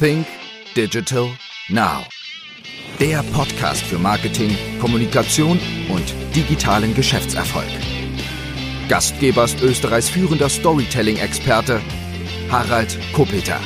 Think Digital Now. Der Podcast für Marketing, Kommunikation und digitalen Geschäftserfolg. Gastgeber ist Österreichs führender Storytelling-Experte Harald Kopeter.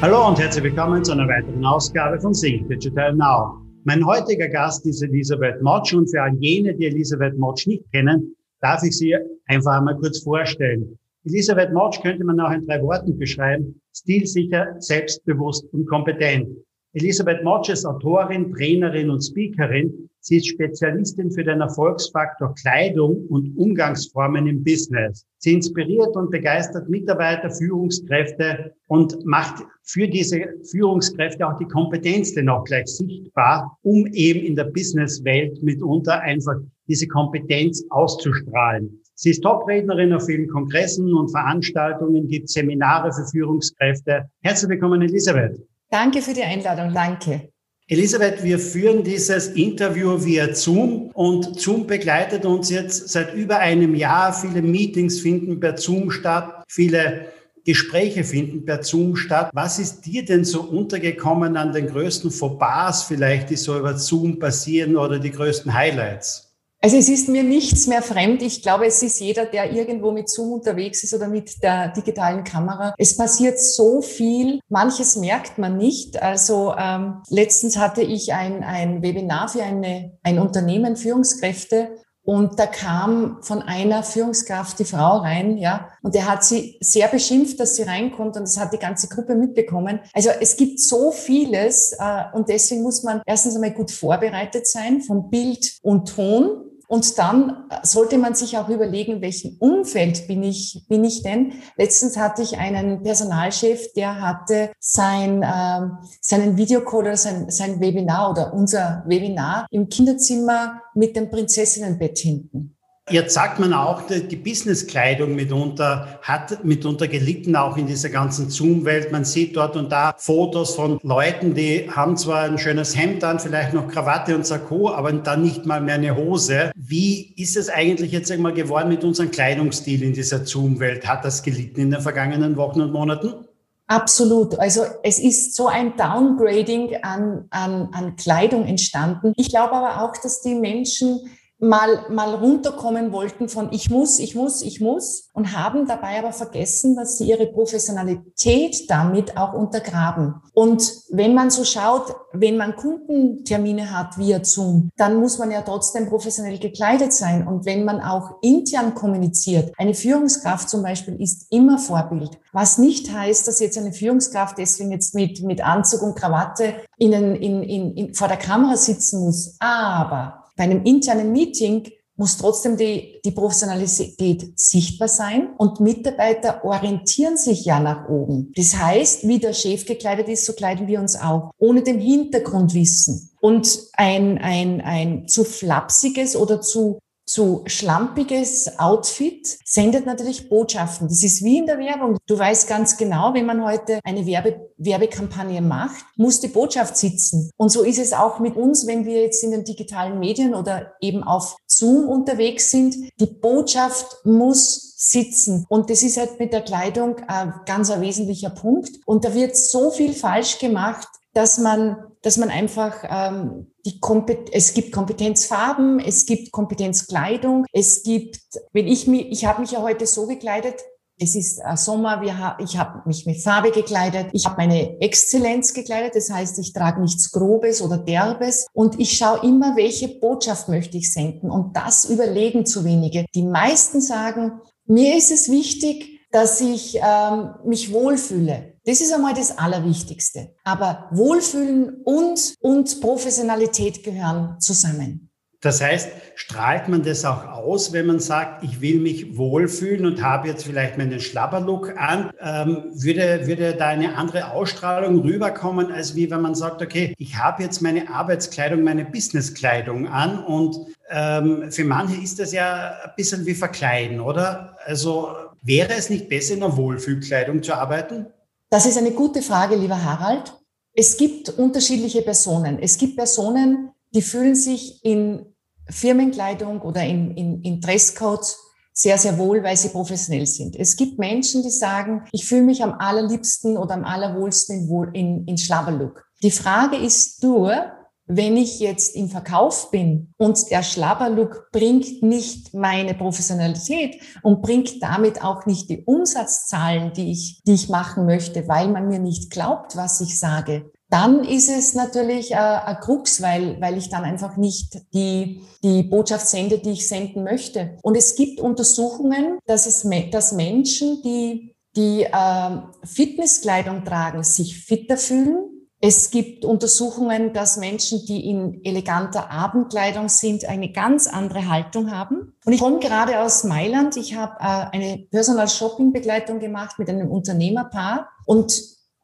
Hallo und herzlich willkommen zu einer weiteren Ausgabe von Think Digital Now. Mein heutiger Gast ist Elisabeth Motsch und für all jene, die Elisabeth Motsch nicht kennen, darf ich sie einfach einmal kurz vorstellen. Elisabeth Motsch könnte man auch in drei Worten beschreiben. Stilsicher, selbstbewusst und kompetent. Elisabeth Motsch ist Autorin, Trainerin und Speakerin. Sie ist Spezialistin für den Erfolgsfaktor Kleidung und Umgangsformen im Business. Sie inspiriert und begeistert Mitarbeiter, Führungskräfte und macht für diese Führungskräfte auch die Kompetenz denn auch gleich sichtbar, um eben in der Businesswelt mitunter einfach diese Kompetenz auszustrahlen. Sie ist Top-Rednerin auf vielen Kongressen und Veranstaltungen, gibt Seminare für Führungskräfte. Herzlich willkommen, Elisabeth. Danke für die Einladung. Danke. Elisabeth, wir führen dieses Interview via Zoom und Zoom begleitet uns jetzt seit über einem Jahr. Viele Meetings finden per Zoom statt, viele Gespräche finden per Zoom statt. Was ist dir denn so untergekommen an den größten Fauxpas vielleicht, die so über Zoom passieren oder die größten Highlights? Also es ist mir nichts mehr fremd. Ich glaube, es ist jeder, der irgendwo mit Zoom unterwegs ist oder mit der digitalen Kamera. Es passiert so viel. Manches merkt man nicht. Also ähm, letztens hatte ich ein, ein Webinar für eine, ein Unternehmen, Führungskräfte. Und da kam von einer Führungskraft die Frau rein, ja, und der hat sie sehr beschimpft, dass sie reinkommt und das hat die ganze Gruppe mitbekommen. Also es gibt so vieles äh, und deswegen muss man erstens einmal gut vorbereitet sein von Bild und Ton und dann sollte man sich auch überlegen, welchem Umfeld bin ich, bin ich denn? Letztens hatte ich einen Personalchef, der hatte sein, ähm, seinen Videocall oder sein, sein Webinar oder unser Webinar im Kinderzimmer mit dem Prinzessinnenbett hinten. Jetzt sagt man auch, die Businesskleidung mitunter hat mitunter gelitten, auch in dieser ganzen Zoom-Welt. Man sieht dort und da Fotos von Leuten, die haben zwar ein schönes Hemd an, vielleicht noch Krawatte und Sakko, aber dann nicht mal mehr eine Hose. Wie ist es eigentlich jetzt einmal geworden mit unserem Kleidungsstil in dieser Zoom-Welt? Hat das gelitten in den vergangenen Wochen und Monaten? Absolut. Also es ist so ein Downgrading an, an, an Kleidung entstanden. Ich glaube aber auch, dass die Menschen mal, mal runterkommen wollten von ich muss, ich muss, ich muss und haben dabei aber vergessen, dass sie ihre Professionalität damit auch untergraben. Und wenn man so schaut, wenn man Kundentermine hat via Zoom, dann muss man ja trotzdem professionell gekleidet sein. Und wenn man auch intern kommuniziert, eine Führungskraft zum Beispiel ist immer Vorbild. Was nicht heißt, dass jetzt eine Führungskraft deswegen jetzt mit, mit Anzug und Krawatte in, in, in, in, vor der Kamera sitzen muss. Aber bei einem internen Meeting muss trotzdem die, die Professionalität sichtbar sein und Mitarbeiter orientieren sich ja nach oben. Das heißt, wie der Chef gekleidet ist, so kleiden wir uns auch, ohne dem Hintergrundwissen. Und ein, ein, ein zu flapsiges oder zu zu schlampiges Outfit sendet natürlich Botschaften. Das ist wie in der Werbung. Du weißt ganz genau, wenn man heute eine Werbe, Werbekampagne macht, muss die Botschaft sitzen. Und so ist es auch mit uns, wenn wir jetzt in den digitalen Medien oder eben auf Zoom unterwegs sind. Die Botschaft muss sitzen. Und das ist halt mit der Kleidung ein ganz ein wesentlicher Punkt. Und da wird so viel falsch gemacht, dass man, dass man einfach ähm, die Kompet es gibt Kompetenzfarben, es gibt Kompetenzkleidung, es gibt, wenn ich mich, ich habe mich ja heute so gekleidet, es ist Sommer, wir ha ich habe mich mit Farbe gekleidet, ich habe meine Exzellenz gekleidet, das heißt, ich trage nichts Grobes oder Derbes und ich schaue immer, welche Botschaft möchte ich senden und das überlegen zu wenige. Die meisten sagen, mir ist es wichtig, dass ich ähm, mich wohlfühle. Das ist einmal das Allerwichtigste. Aber Wohlfühlen und, und Professionalität gehören zusammen. Das heißt, strahlt man das auch aus, wenn man sagt, ich will mich wohlfühlen und habe jetzt vielleicht meinen Schlabberlook an? Ähm, würde, würde da eine andere Ausstrahlung rüberkommen, als wie wenn man sagt, okay, ich habe jetzt meine Arbeitskleidung, meine Businesskleidung an und ähm, für manche ist das ja ein bisschen wie Verkleiden, oder? Also wäre es nicht besser, in einer Wohlfühlkleidung zu arbeiten? Das ist eine gute Frage, lieber Harald. Es gibt unterschiedliche Personen. Es gibt Personen, die fühlen sich in Firmenkleidung oder in, in, in Dresscodes sehr, sehr wohl, weil sie professionell sind. Es gibt Menschen, die sagen, ich fühle mich am allerliebsten oder am allerwohlsten in, in, in Schlabberlook. Die Frage ist nur, wenn ich jetzt im Verkauf bin und der Schlabberlook bringt nicht meine Professionalität und bringt damit auch nicht die Umsatzzahlen, die ich, die ich machen möchte, weil man mir nicht glaubt, was ich sage, dann ist es natürlich äh, ein Krux, weil, weil ich dann einfach nicht die, die Botschaft sende, die ich senden möchte. Und es gibt Untersuchungen, dass, es, dass Menschen, die, die äh, Fitnesskleidung tragen, sich fitter fühlen, es gibt Untersuchungen, dass Menschen, die in eleganter Abendkleidung sind, eine ganz andere Haltung haben. Und ich komme gerade aus Mailand. Ich habe äh, eine Personal Shopping Begleitung gemacht mit einem Unternehmerpaar. Und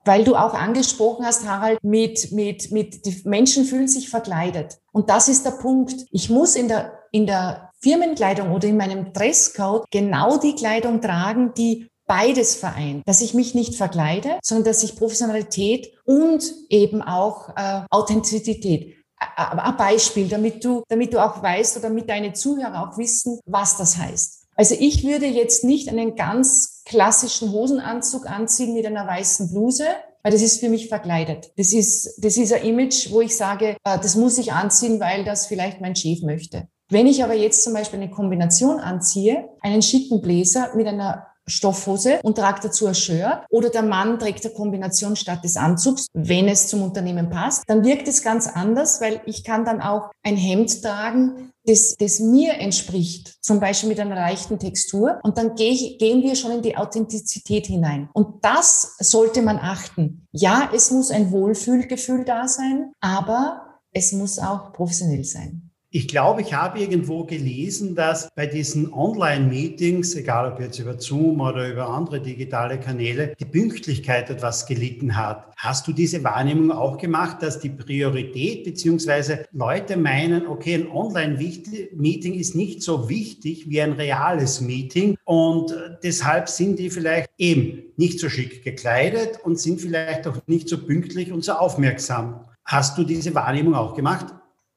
weil du auch angesprochen hast, Harald, mit, mit, mit, die Menschen fühlen sich verkleidet. Und das ist der Punkt. Ich muss in der, in der Firmenkleidung oder in meinem Dresscode genau die Kleidung tragen, die beides vereint, dass ich mich nicht verkleide, sondern dass ich Professionalität und eben auch äh, Authentizität ein Beispiel, damit du, damit du auch weißt oder damit deine Zuhörer auch wissen, was das heißt. Also ich würde jetzt nicht einen ganz klassischen Hosenanzug anziehen mit einer weißen Bluse, weil das ist für mich verkleidet. Das ist, das ist ein Image, wo ich sage, äh, das muss ich anziehen, weil das vielleicht mein Chef möchte. Wenn ich aber jetzt zum Beispiel eine Kombination anziehe, einen schicken Bläser mit einer Stoffhose und tragt dazu ein Shirt oder der Mann trägt eine Kombination statt des Anzugs, wenn es zum Unternehmen passt, dann wirkt es ganz anders, weil ich kann dann auch ein Hemd tragen, das, das mir entspricht, zum Beispiel mit einer leichten Textur. Und dann geh ich, gehen wir schon in die Authentizität hinein. Und das sollte man achten. Ja, es muss ein Wohlfühlgefühl da sein, aber es muss auch professionell sein. Ich glaube, ich habe irgendwo gelesen, dass bei diesen Online-Meetings, egal ob jetzt über Zoom oder über andere digitale Kanäle, die Pünktlichkeit etwas gelitten hat. Hast du diese Wahrnehmung auch gemacht, dass die Priorität beziehungsweise Leute meinen, okay, ein Online-Meeting ist nicht so wichtig wie ein reales Meeting und deshalb sind die vielleicht eben nicht so schick gekleidet und sind vielleicht auch nicht so pünktlich und so aufmerksam. Hast du diese Wahrnehmung auch gemacht?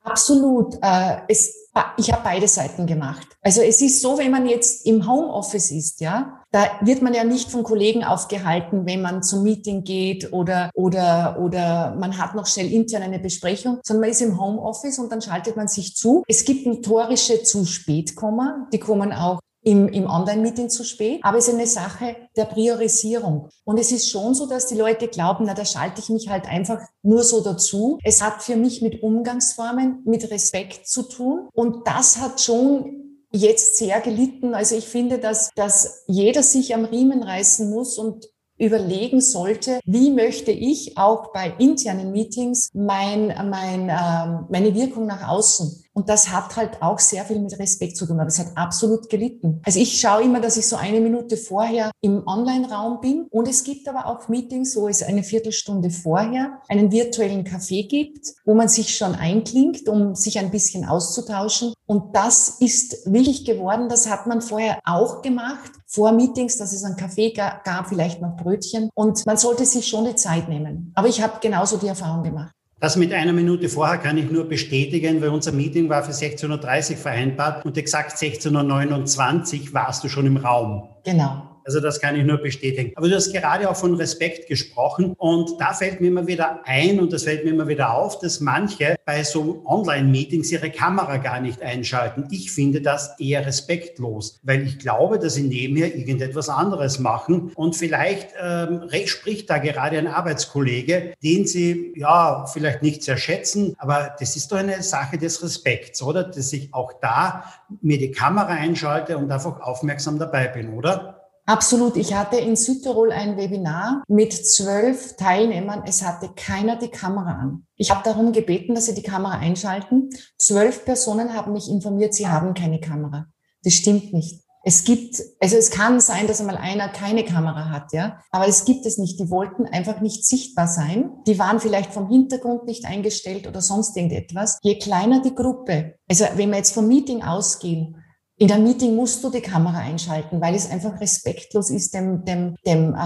Absolut. Äh, es, ich habe beide Seiten gemacht. Also es ist so, wenn man jetzt im Homeoffice ist, ja, da wird man ja nicht von Kollegen aufgehalten, wenn man zum Meeting geht oder, oder, oder man hat noch schnell intern eine Besprechung, sondern man ist im Homeoffice und dann schaltet man sich zu. Es gibt notorische zu spät kommen, die kommen auch im, im Online-Meeting zu spät, aber es ist eine Sache der Priorisierung. Und es ist schon so, dass die Leute glauben, na, da schalte ich mich halt einfach nur so dazu. Es hat für mich mit Umgangsformen, mit Respekt zu tun. Und das hat schon jetzt sehr gelitten. Also ich finde, dass, dass jeder sich am Riemen reißen muss und überlegen sollte, wie möchte ich auch bei internen Meetings mein, mein, ähm, meine Wirkung nach außen und das hat halt auch sehr viel mit Respekt zu tun. Aber es hat absolut gelitten. Also ich schaue immer, dass ich so eine Minute vorher im Online-Raum bin. Und es gibt aber auch Meetings, wo es eine Viertelstunde vorher einen virtuellen Café gibt, wo man sich schon einklingt, um sich ein bisschen auszutauschen. Und das ist wichtig geworden. Das hat man vorher auch gemacht. Vor Meetings, dass es einen Kaffee gab, vielleicht noch Brötchen. Und man sollte sich schon die Zeit nehmen. Aber ich habe genauso die Erfahrung gemacht. Das mit einer Minute vorher kann ich nur bestätigen, weil unser Meeting war für 16.30 Uhr vereinbart und exakt 16.29 Uhr warst du schon im Raum. Genau. Also das kann ich nur bestätigen. Aber du hast gerade auch von Respekt gesprochen und da fällt mir immer wieder ein und das fällt mir immer wieder auf, dass manche bei so Online-Meetings ihre Kamera gar nicht einschalten. Ich finde das eher respektlos, weil ich glaube, dass sie nebenher irgendetwas anderes machen und vielleicht ähm, spricht da gerade ein Arbeitskollege, den sie ja vielleicht nicht sehr schätzen, aber das ist doch eine Sache des Respekts, oder? Dass ich auch da mir die Kamera einschalte und einfach aufmerksam dabei bin, oder? Absolut. Ich hatte in Südtirol ein Webinar mit zwölf Teilnehmern. Es hatte keiner die Kamera an. Ich habe darum gebeten, dass sie die Kamera einschalten. Zwölf Personen haben mich informiert, sie haben keine Kamera. Das stimmt nicht. Es gibt, also es kann sein, dass einmal einer keine Kamera hat, ja, aber es gibt es nicht. Die wollten einfach nicht sichtbar sein. Die waren vielleicht vom Hintergrund nicht eingestellt oder sonst irgendetwas. Je kleiner die Gruppe, also wenn wir jetzt vom Meeting ausgehen, In einem Meeting musst du die Kamera einschalten, weil es einfach respektlos ist dem, dem, dem äh,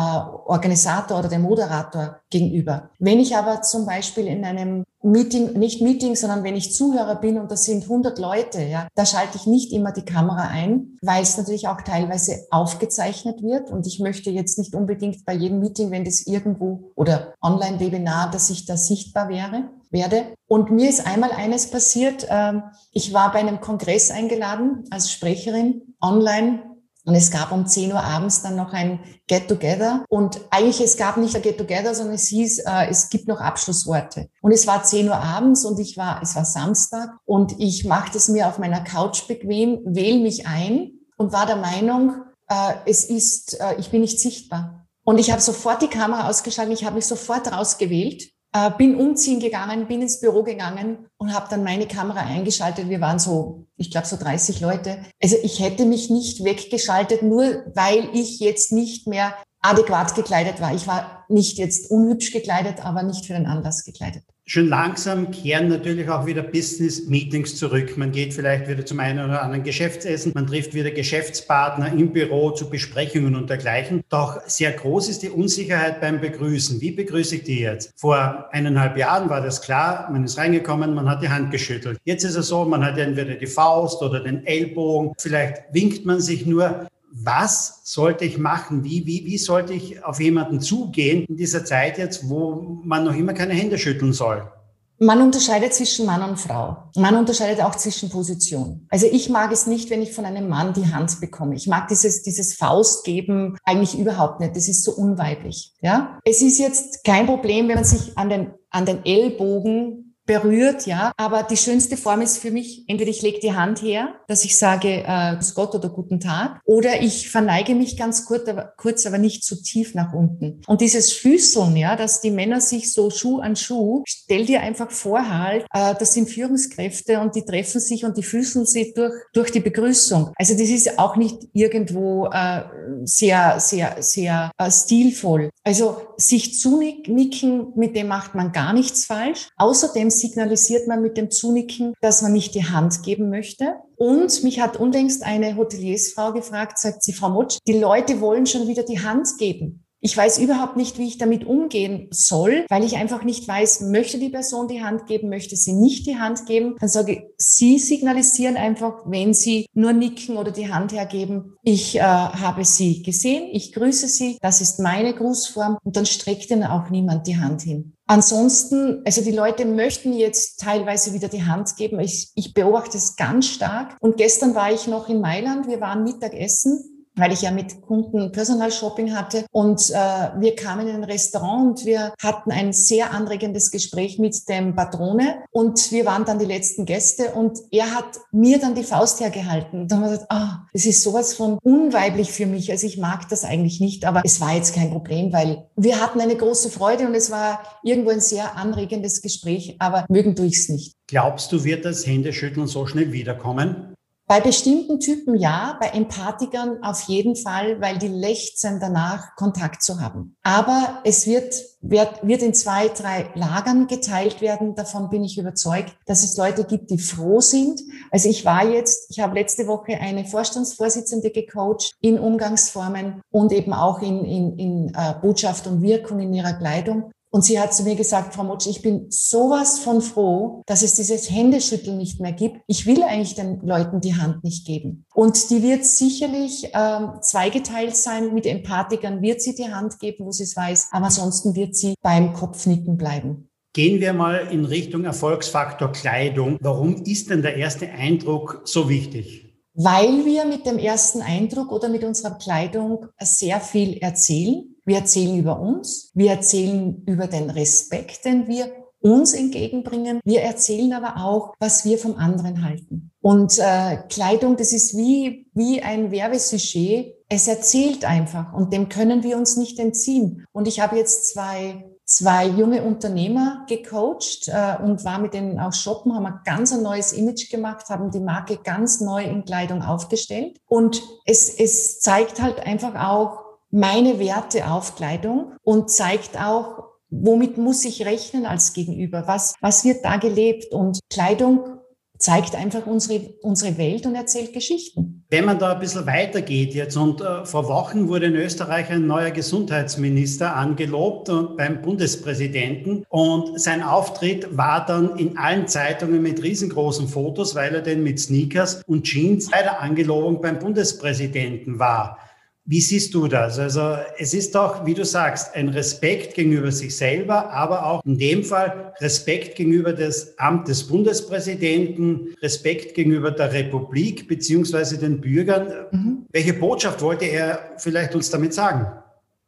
Organisator oder dem Moderator gegenüber. Wenn ich aber zum Beispiel in einem Meeting, nicht Meeting, sondern wenn ich Zuhörer bin und das sind 100 Leute, ja, da schalte ich nicht immer die Kamera ein, weil es natürlich auch teilweise aufgezeichnet wird und ich möchte jetzt nicht unbedingt bei jedem Meeting, wenn das irgendwo oder Online-Webinar, dass ich da sichtbar wäre werde. Und mir ist einmal eines passiert. Ähm, ich war bei einem Kongress eingeladen als Sprecherin online und es gab um 10 Uhr abends dann noch ein Get-Together. Und eigentlich, es gab nicht ein Get-Together, sondern es hieß, äh, es gibt noch Abschlussworte. Und es war 10 Uhr abends und ich war, es war Samstag und ich machte es mir auf meiner Couch bequem, wähle mich ein und war der Meinung, äh, es ist, äh, ich bin nicht sichtbar. Und ich habe sofort die Kamera ausgeschaltet, ich habe mich sofort rausgewählt äh, bin umziehen gegangen, bin ins Büro gegangen und habe dann meine Kamera eingeschaltet. Wir waren so, ich glaube, so 30 Leute. Also ich hätte mich nicht weggeschaltet, nur weil ich jetzt nicht mehr adäquat gekleidet war. Ich war nicht jetzt unhübsch gekleidet, aber nicht für den Anlass gekleidet. Schon langsam kehren natürlich auch wieder Business-Meetings zurück. Man geht vielleicht wieder zum einen oder anderen Geschäftsessen, man trifft wieder Geschäftspartner im Büro zu Besprechungen und dergleichen. Doch sehr groß ist die Unsicherheit beim Begrüßen. Wie begrüße ich die jetzt? Vor eineinhalb Jahren war das klar, man ist reingekommen, man hat die Hand geschüttelt. Jetzt ist es so, man hat entweder die Faust oder den Ellbogen, vielleicht winkt man sich nur was sollte ich machen? Wie, wie, wie sollte ich auf jemanden zugehen in dieser Zeit jetzt, wo man noch immer keine Hände schütteln soll? Man unterscheidet zwischen Mann und Frau. Man unterscheidet auch zwischen Positionen. Also ich mag es nicht, wenn ich von einem Mann die Hand bekomme. Ich mag dieses, dieses Faustgeben eigentlich überhaupt nicht. Das ist so unweiblich. Ja? Es ist jetzt kein Problem, wenn man sich an den, an den Ellbogen berührt, ja. Aber die schönste Form ist für mich, entweder ich lege die Hand her, dass ich sage, äh, Grüß Gott oder Guten Tag, oder ich verneige mich ganz kurz aber, kurz, aber nicht zu tief nach unten. Und dieses Füßeln, ja, dass die Männer sich so Schuh an Schuh, stell dir einfach vor halt, äh, das sind Führungskräfte und die treffen sich und die füßeln sich durch, durch die Begrüßung. Also das ist auch nicht irgendwo äh, sehr, sehr, sehr äh, stilvoll. Also sich zunicken, mit dem macht man gar nichts falsch. Außerdem signalisiert man mit dem Zunicken, dass man nicht die Hand geben möchte. Und mich hat unlängst eine Hoteliersfrau gefragt, sagt sie, Frau Mutsch, die Leute wollen schon wieder die Hand geben. Ich weiß überhaupt nicht, wie ich damit umgehen soll, weil ich einfach nicht weiß, möchte die Person die Hand geben, möchte sie nicht die Hand geben. Dann sage ich, Sie signalisieren einfach, wenn Sie nur nicken oder die Hand hergeben, ich äh, habe Sie gesehen, ich grüße Sie, das ist meine Grußform und dann streckt Ihnen auch niemand die Hand hin. Ansonsten, also die Leute möchten jetzt teilweise wieder die Hand geben. Ich, ich beobachte es ganz stark. Und gestern war ich noch in Mailand. Wir waren Mittagessen weil ich ja mit Kunden Personal Shopping hatte. Und äh, wir kamen in ein Restaurant und wir hatten ein sehr anregendes Gespräch mit dem Patrone. Und wir waren dann die letzten Gäste und er hat mir dann die Faust hergehalten. Und dann haben wir gesagt, ah, das ist sowas von unweiblich für mich. Also ich mag das eigentlich nicht, aber es war jetzt kein Problem, weil wir hatten eine große Freude und es war irgendwo ein sehr anregendes Gespräch, aber mögen durchs nicht. Glaubst du, wird das Händeschütteln so schnell wiederkommen? Bei bestimmten Typen ja, bei Empathikern auf jeden Fall, weil die lechzen danach, Kontakt zu haben. Aber es wird, wird, wird in zwei, drei Lagern geteilt werden. Davon bin ich überzeugt, dass es Leute gibt, die froh sind. Also ich war jetzt, ich habe letzte Woche eine Vorstandsvorsitzende gecoacht in Umgangsformen und eben auch in, in, in äh, Botschaft und Wirkung in ihrer Kleidung. Und sie hat zu mir gesagt, Frau Motsch, ich bin sowas von froh, dass es dieses Händeschütteln nicht mehr gibt. Ich will eigentlich den Leuten die Hand nicht geben. Und die wird sicherlich ähm, zweigeteilt sein. Mit Empathikern wird sie die Hand geben, wo sie es weiß, aber ansonsten wird sie beim Kopfnicken bleiben. Gehen wir mal in Richtung Erfolgsfaktor Kleidung. Warum ist denn der erste Eindruck so wichtig? Weil wir mit dem ersten Eindruck oder mit unserer Kleidung sehr viel erzählen wir erzählen über uns, wir erzählen über den Respekt, den wir uns entgegenbringen. Wir erzählen aber auch, was wir vom anderen halten. Und äh, Kleidung, das ist wie, wie ein Werbesujet. Es erzählt einfach und dem können wir uns nicht entziehen. Und ich habe jetzt zwei zwei junge Unternehmer gecoacht äh, und war mit denen auch shoppen, haben ein ganz ein neues Image gemacht, haben die Marke ganz neu in Kleidung aufgestellt. Und es, es zeigt halt einfach auch, meine Werte auf Kleidung und zeigt auch, womit muss ich rechnen als Gegenüber? Was, was wird da gelebt? Und Kleidung zeigt einfach unsere, unsere Welt und erzählt Geschichten. Wenn man da ein bisschen weitergeht jetzt und äh, vor Wochen wurde in Österreich ein neuer Gesundheitsminister angelobt und beim Bundespräsidenten und sein Auftritt war dann in allen Zeitungen mit riesengroßen Fotos, weil er denn mit Sneakers und Jeans bei der Angelobung beim Bundespräsidenten war. Wie siehst du das? Also es ist doch, wie du sagst, ein Respekt gegenüber sich selber, aber auch in dem Fall Respekt gegenüber des Amt des Bundespräsidenten, Respekt gegenüber der Republik beziehungsweise den Bürgern. Mhm. Welche Botschaft wollte er vielleicht uns damit sagen?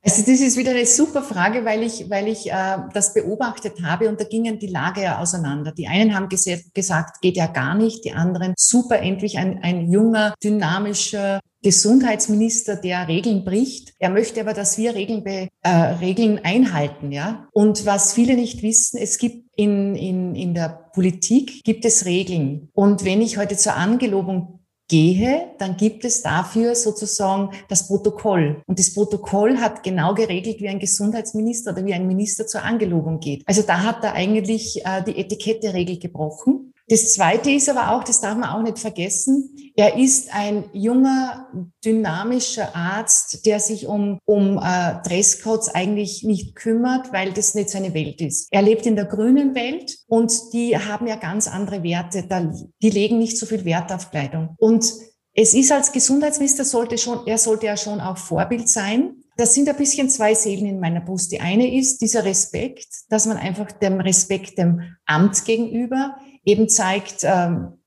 Also das ist wieder eine super Frage, weil ich, weil ich äh, das beobachtet habe und da gingen die Lager ja auseinander. Die einen haben gesagt, geht ja gar nicht, die anderen super, endlich ein, ein junger, dynamischer Gesundheitsminister, der Regeln bricht. Er möchte aber, dass wir Regeln, be, äh, Regeln einhalten. Ja? Und was viele nicht wissen, es gibt in, in, in der Politik gibt es Regeln. Und wenn ich heute zur Angelobung gehe, dann gibt es dafür sozusagen das Protokoll. Und das Protokoll hat genau geregelt, wie ein Gesundheitsminister oder wie ein Minister zur Angelobung geht. Also da hat er eigentlich äh, die Etikette-Regel gebrochen. Das Zweite ist aber auch, das darf man auch nicht vergessen, er ist ein junger, dynamischer Arzt, der sich um, um äh, Dresscodes eigentlich nicht kümmert, weil das nicht seine Welt ist. Er lebt in der grünen Welt und die haben ja ganz andere Werte. Da, die legen nicht so viel Wert auf Kleidung. Und es ist als Gesundheitsminister sollte schon, er sollte ja schon auch Vorbild sein. Das sind ein bisschen zwei Seelen in meiner Brust. Die eine ist dieser Respekt, dass man einfach dem Respekt dem Amt gegenüber eben zeigt, ähm,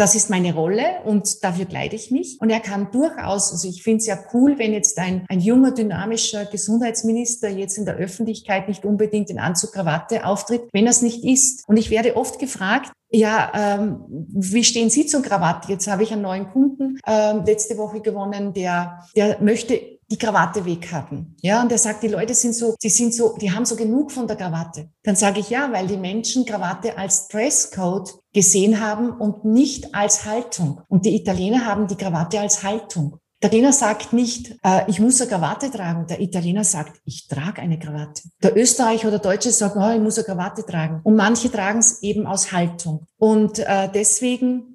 das ist meine Rolle und dafür kleide ich mich. Und er kann durchaus, also ich finde es ja cool, wenn jetzt ein, ein junger, dynamischer Gesundheitsminister jetzt in der Öffentlichkeit nicht unbedingt in Anzug, Krawatte auftritt, wenn er es nicht ist. Und ich werde oft gefragt, ja, ähm, wie stehen Sie zur Krawatte? Jetzt habe ich einen neuen Kunden ähm, letzte Woche gewonnen, der, der möchte die Krawatte weghaben. Ja, und er sagt, die Leute sind so, die sind so, die haben so genug von der Krawatte. Dann sage ich ja, weil die Menschen Krawatte als Dresscode gesehen haben und nicht als Haltung. Und die Italiener haben die Krawatte als Haltung. Der Italiener sagt nicht, äh, ich muss eine Krawatte tragen. Der Italiener sagt, ich trage eine Krawatte. Der Österreicher oder Deutsche sagt, oh, ich muss eine Krawatte tragen. Und manche tragen es eben aus Haltung. Und äh, deswegen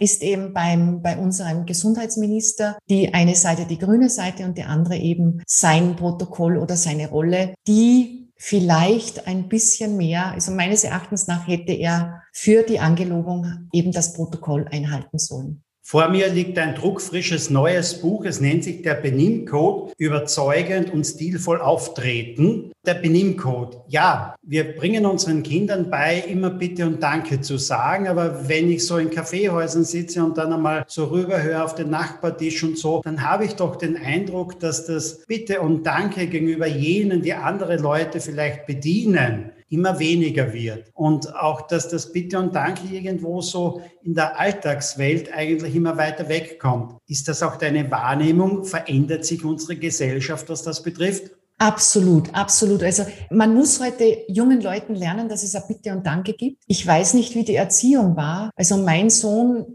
ist eben beim, bei unserem Gesundheitsminister die eine Seite die grüne Seite und die andere eben sein Protokoll oder seine Rolle, die vielleicht ein bisschen mehr, also meines Erachtens nach hätte er für die Angelobung eben das Protokoll einhalten sollen. Vor mir liegt ein druckfrisches neues Buch. Es nennt sich der Benimmcode. Überzeugend und stilvoll auftreten. Der Benimmcode. Ja, wir bringen unseren Kindern bei, immer Bitte und Danke zu sagen. Aber wenn ich so in Kaffeehäusern sitze und dann einmal so rüberhöre auf den Nachbartisch und so, dann habe ich doch den Eindruck, dass das Bitte und Danke gegenüber jenen, die andere Leute vielleicht bedienen, immer weniger wird. Und auch, dass das Bitte und Danke irgendwo so in der Alltagswelt eigentlich immer weiter wegkommt. Ist das auch deine Wahrnehmung? Verändert sich unsere Gesellschaft, was das betrifft? Absolut, absolut. Also man muss heute jungen Leuten lernen, dass es ein Bitte und Danke gibt. Ich weiß nicht, wie die Erziehung war. Also mein Sohn,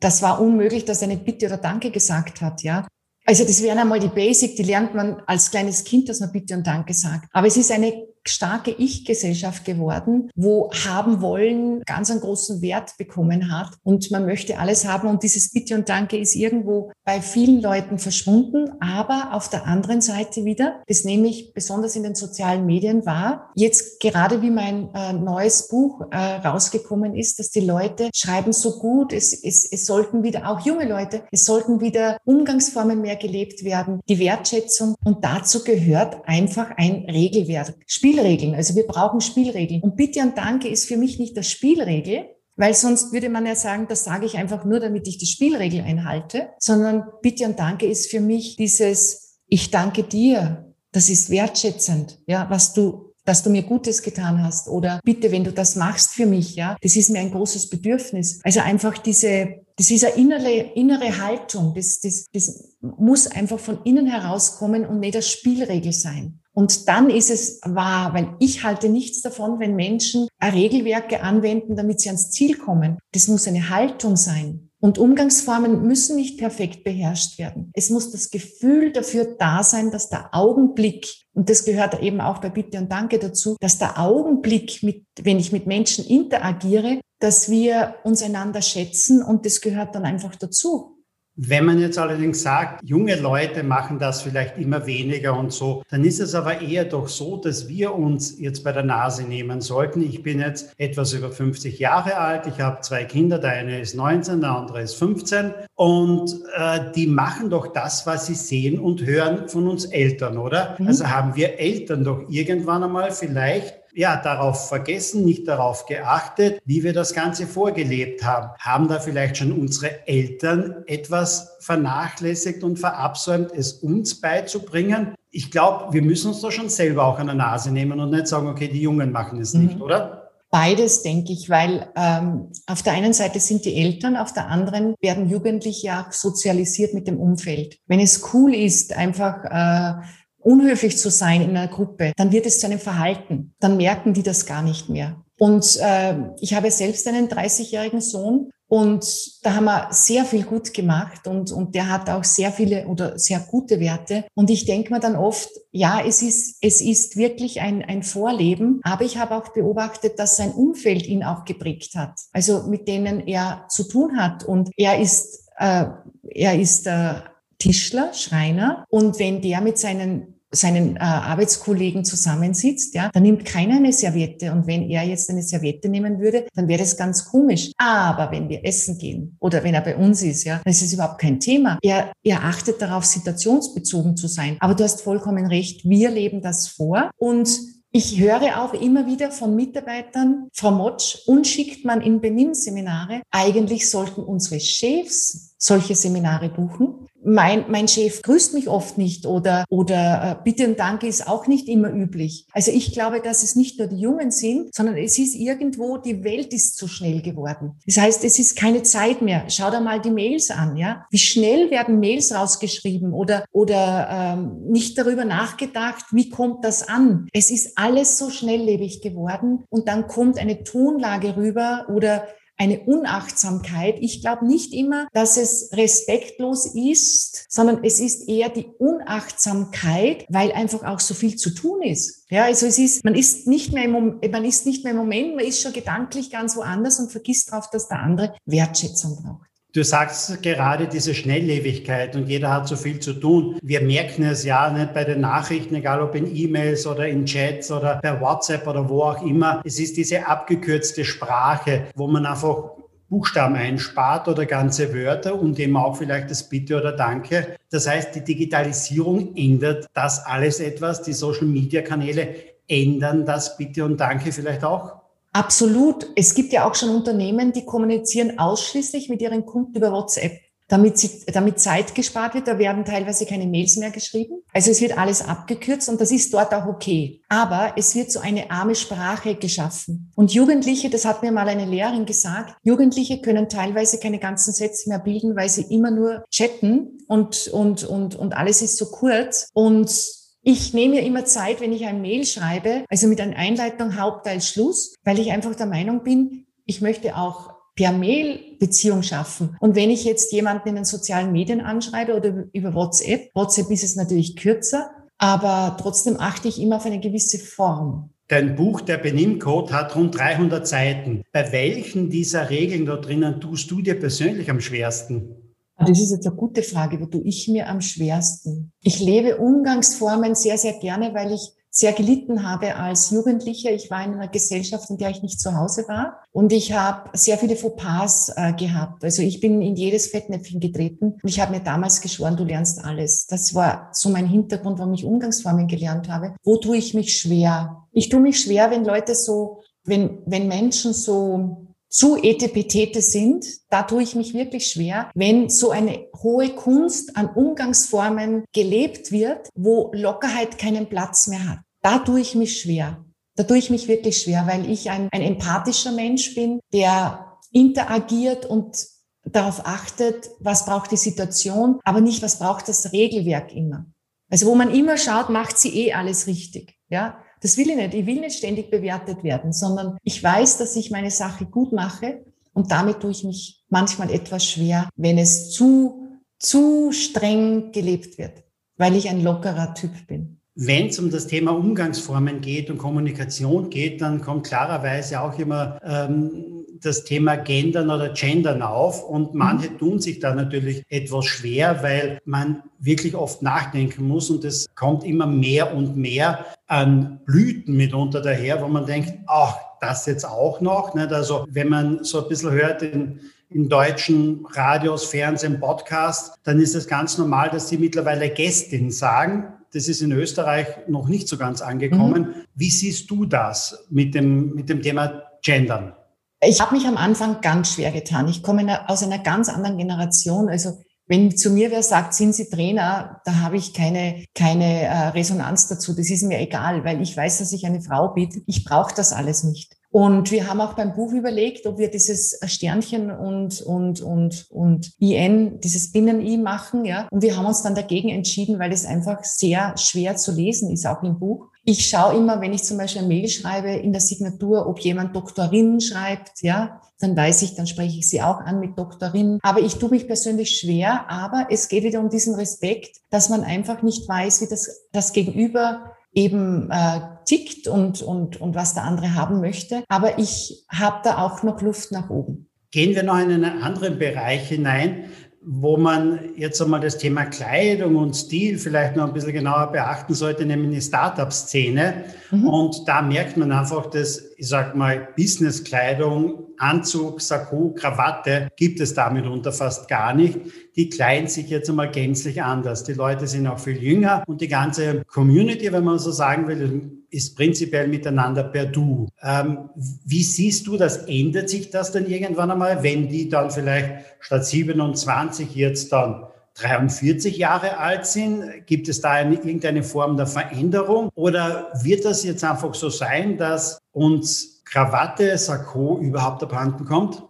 das war unmöglich, dass er eine Bitte oder Danke gesagt hat, ja. Also das wären einmal die Basic, die lernt man als kleines Kind, dass man Bitte und Danke sagt. Aber es ist eine starke Ich-Gesellschaft geworden, wo haben wollen ganz einen großen Wert bekommen hat. Und man möchte alles haben und dieses Bitte und Danke ist irgendwo bei vielen Leuten verschwunden, aber auf der anderen Seite wieder, das nehme ich besonders in den sozialen Medien wahr, jetzt gerade wie mein äh, neues Buch äh, rausgekommen ist, dass die Leute schreiben so gut, es, es, es sollten wieder, auch junge Leute, es sollten wieder Umgangsformen mehr gelebt werden, die Wertschätzung. Und dazu gehört einfach ein Regelwerk. Spiel Spielregeln. Also wir brauchen Spielregeln. Und Bitte und Danke ist für mich nicht das Spielregel, weil sonst würde man ja sagen, das sage ich einfach nur, damit ich die Spielregel einhalte, sondern Bitte und Danke ist für mich dieses, ich danke dir. Das ist wertschätzend, ja, was du dass du mir Gutes getan hast oder bitte, wenn du das machst für mich, ja, das ist mir ein großes Bedürfnis. Also einfach diese, das ist eine innere, innere Haltung, das, das, das muss einfach von innen herauskommen und nicht das Spielregel sein. Und dann ist es wahr, weil ich halte nichts davon, wenn Menschen Regelwerke anwenden, damit sie ans Ziel kommen. Das muss eine Haltung sein. Und Umgangsformen müssen nicht perfekt beherrscht werden. Es muss das Gefühl dafür da sein, dass der Augenblick, und das gehört eben auch bei Bitte und Danke dazu, dass der Augenblick, mit, wenn ich mit Menschen interagiere, dass wir uns einander schätzen und das gehört dann einfach dazu. Wenn man jetzt allerdings sagt, junge Leute machen das vielleicht immer weniger und so, dann ist es aber eher doch so, dass wir uns jetzt bei der Nase nehmen sollten. Ich bin jetzt etwas über 50 Jahre alt, ich habe zwei Kinder, der eine ist 19, der andere ist 15 und äh, die machen doch das, was sie sehen und hören von uns Eltern, oder? Mhm. Also haben wir Eltern doch irgendwann einmal vielleicht ja, darauf vergessen, nicht darauf geachtet, wie wir das Ganze vorgelebt haben. Haben da vielleicht schon unsere Eltern etwas vernachlässigt und verabsäumt, es uns beizubringen? Ich glaube, wir müssen uns da schon selber auch an der Nase nehmen und nicht sagen, okay, die Jungen machen es nicht, mhm. oder? Beides, denke ich, weil ähm, auf der einen Seite sind die Eltern, auf der anderen werden Jugendliche ja sozialisiert mit dem Umfeld. Wenn es cool ist, einfach äh, unhöflich zu sein in einer Gruppe, dann wird es zu einem Verhalten. Dann merken die das gar nicht mehr. Und äh, ich habe selbst einen 30-jährigen Sohn und da haben wir sehr viel gut gemacht und, und der hat auch sehr viele oder sehr gute Werte. Und ich denke mir dann oft, ja, es ist, es ist wirklich ein, ein Vorleben, aber ich habe auch beobachtet, dass sein Umfeld ihn auch geprägt hat. Also mit denen er zu tun hat. Und er ist, äh, er ist äh, Tischler, Schreiner. Und wenn der mit seinen seinen äh, Arbeitskollegen zusammensitzt, ja, dann nimmt keiner eine Serviette. Und wenn er jetzt eine Serviette nehmen würde, dann wäre das ganz komisch. Aber wenn wir essen gehen oder wenn er bei uns ist, ja, dann ist es überhaupt kein Thema. Er, er achtet darauf, situationsbezogen zu sein. Aber du hast vollkommen recht. Wir leben das vor und ich höre auch immer wieder von Mitarbeitern, Frau Motsch, uns schickt man in Benimm-Seminare. Eigentlich sollten unsere Chefs solche Seminare buchen. Mein, mein Chef grüßt mich oft nicht oder, oder äh, Bitte und Danke ist auch nicht immer üblich. Also ich glaube, dass es nicht nur die Jungen sind, sondern es ist irgendwo, die Welt ist zu schnell geworden. Das heißt, es ist keine Zeit mehr. Schau dir mal die Mails an, ja. Wie schnell werden Mails rausgeschrieben oder, oder ähm, nicht darüber nachgedacht, wie kommt das an? Es ist alles so schnelllebig geworden und dann kommt eine Tonlage rüber oder eine Unachtsamkeit. Ich glaube nicht immer, dass es respektlos ist, sondern es ist eher die Unachtsamkeit, weil einfach auch so viel zu tun ist. Ja, also es ist, man ist nicht mehr im, Moment, man ist nicht mehr im Moment, man ist schon gedanklich ganz woanders und vergisst darauf, dass der andere Wertschätzung braucht. Du sagst gerade diese Schnelllebigkeit und jeder hat so viel zu tun. Wir merken es ja nicht bei den Nachrichten, egal ob in E-Mails oder in Chats oder per WhatsApp oder wo auch immer. Es ist diese abgekürzte Sprache, wo man einfach Buchstaben einspart oder ganze Wörter und eben auch vielleicht das Bitte oder Danke. Das heißt, die Digitalisierung ändert das alles etwas. Die Social-Media-Kanäle ändern das Bitte und Danke vielleicht auch? Absolut. Es gibt ja auch schon Unternehmen, die kommunizieren ausschließlich mit ihren Kunden über WhatsApp, damit, sie, damit Zeit gespart wird. Da werden teilweise keine Mails mehr geschrieben. Also es wird alles abgekürzt und das ist dort auch okay. Aber es wird so eine arme Sprache geschaffen. Und Jugendliche, das hat mir mal eine Lehrerin gesagt, Jugendliche können teilweise keine ganzen Sätze mehr bilden, weil sie immer nur chatten und, und, und, und alles ist so kurz. Und ich nehme mir immer Zeit, wenn ich ein Mail schreibe, also mit einer Einleitung Hauptteil Schluss, weil ich einfach der Meinung bin, ich möchte auch per Mail Beziehung schaffen. Und wenn ich jetzt jemanden in den sozialen Medien anschreibe oder über WhatsApp, WhatsApp ist es natürlich kürzer, aber trotzdem achte ich immer auf eine gewisse Form. Dein Buch, der Benimmcode, hat rund 300 Seiten. Bei welchen dieser Regeln da drinnen tust du dir persönlich am schwersten? Das ist jetzt eine gute Frage. Wo tue ich mir am schwersten? Ich lebe Umgangsformen sehr, sehr gerne, weil ich sehr gelitten habe als Jugendlicher. Ich war in einer Gesellschaft, in der ich nicht zu Hause war. Und ich habe sehr viele Fauxpas äh, gehabt. Also ich bin in jedes Fettnäpfchen getreten. Und ich habe mir damals geschworen, du lernst alles. Das war so mein Hintergrund, warum ich Umgangsformen gelernt habe. Wo tue ich mich schwer? Ich tue mich schwer, wenn Leute so, wenn, wenn Menschen so zu Etepetete sind, da tue ich mich wirklich schwer, wenn so eine hohe Kunst an Umgangsformen gelebt wird, wo Lockerheit keinen Platz mehr hat. Da tue ich mich schwer. Da tue ich mich wirklich schwer, weil ich ein, ein empathischer Mensch bin, der interagiert und darauf achtet, was braucht die Situation, aber nicht, was braucht das Regelwerk immer. Also wo man immer schaut, macht sie eh alles richtig. Ja, das will ich nicht. Ich will nicht ständig bewertet werden, sondern ich weiß, dass ich meine Sache gut mache Und damit tue ich mich manchmal etwas schwer, wenn es zu, zu streng gelebt wird, weil ich ein lockerer Typ bin. Wenn es um das Thema Umgangsformen geht und Kommunikation geht, dann kommt klarerweise auch immer ähm, das Thema Gendern oder Gendern auf und manche mhm. tun sich da natürlich etwas schwer, weil man wirklich oft nachdenken muss und es kommt immer mehr und mehr an Blüten mitunter daher, wo man denkt, ach, das jetzt auch noch. Nicht? Also wenn man so ein bisschen hört in, in deutschen Radios, Fernsehen, Podcasts, dann ist es ganz normal, dass sie mittlerweile Gästin sagen. Das ist in Österreich noch nicht so ganz angekommen. Mhm. Wie siehst du das mit dem, mit dem Thema Gendern? Ich habe mich am Anfang ganz schwer getan. Ich komme aus einer ganz anderen Generation. Also wenn zu mir wer sagt, sind Sie Trainer, da habe ich keine, keine äh, Resonanz dazu. Das ist mir egal, weil ich weiß, dass ich eine Frau bin. Ich brauche das alles nicht. Und wir haben auch beim Buch überlegt, ob wir dieses Sternchen und, und, und, und IN, dieses Binnen-I machen, ja. Und wir haben uns dann dagegen entschieden, weil es einfach sehr schwer zu lesen ist, auch im Buch. Ich schaue immer, wenn ich zum Beispiel eine Mail schreibe, in der Signatur, ob jemand Doktorin schreibt, ja, dann weiß ich, dann spreche ich sie auch an mit Doktorin. Aber ich tue mich persönlich schwer, aber es geht wieder um diesen Respekt, dass man einfach nicht weiß, wie das, das Gegenüber eben äh, tickt und, und, und was der andere haben möchte. Aber ich habe da auch noch Luft nach oben. Gehen wir noch in einen anderen Bereich hinein, wo man jetzt einmal das Thema Kleidung und Stil vielleicht noch ein bisschen genauer beachten sollte, nämlich die Startup-Szene. Mhm. Und da merkt man einfach, dass, ich sag mal, Business-Kleidung, Anzug, Sakko, Krawatte gibt es damit unter fast gar nicht. Die kleiden sich jetzt einmal gänzlich anders. Die Leute sind auch viel jünger und die ganze Community, wenn man so sagen will, ist prinzipiell miteinander per Du. Ähm, wie siehst du das? Ändert sich das dann irgendwann einmal, wenn die dann vielleicht statt 27 jetzt dann 43 Jahre alt sind? Gibt es da eine, irgendeine Form der Veränderung? Oder wird das jetzt einfach so sein, dass uns Krawatte, Sakko überhaupt abhanden kommt?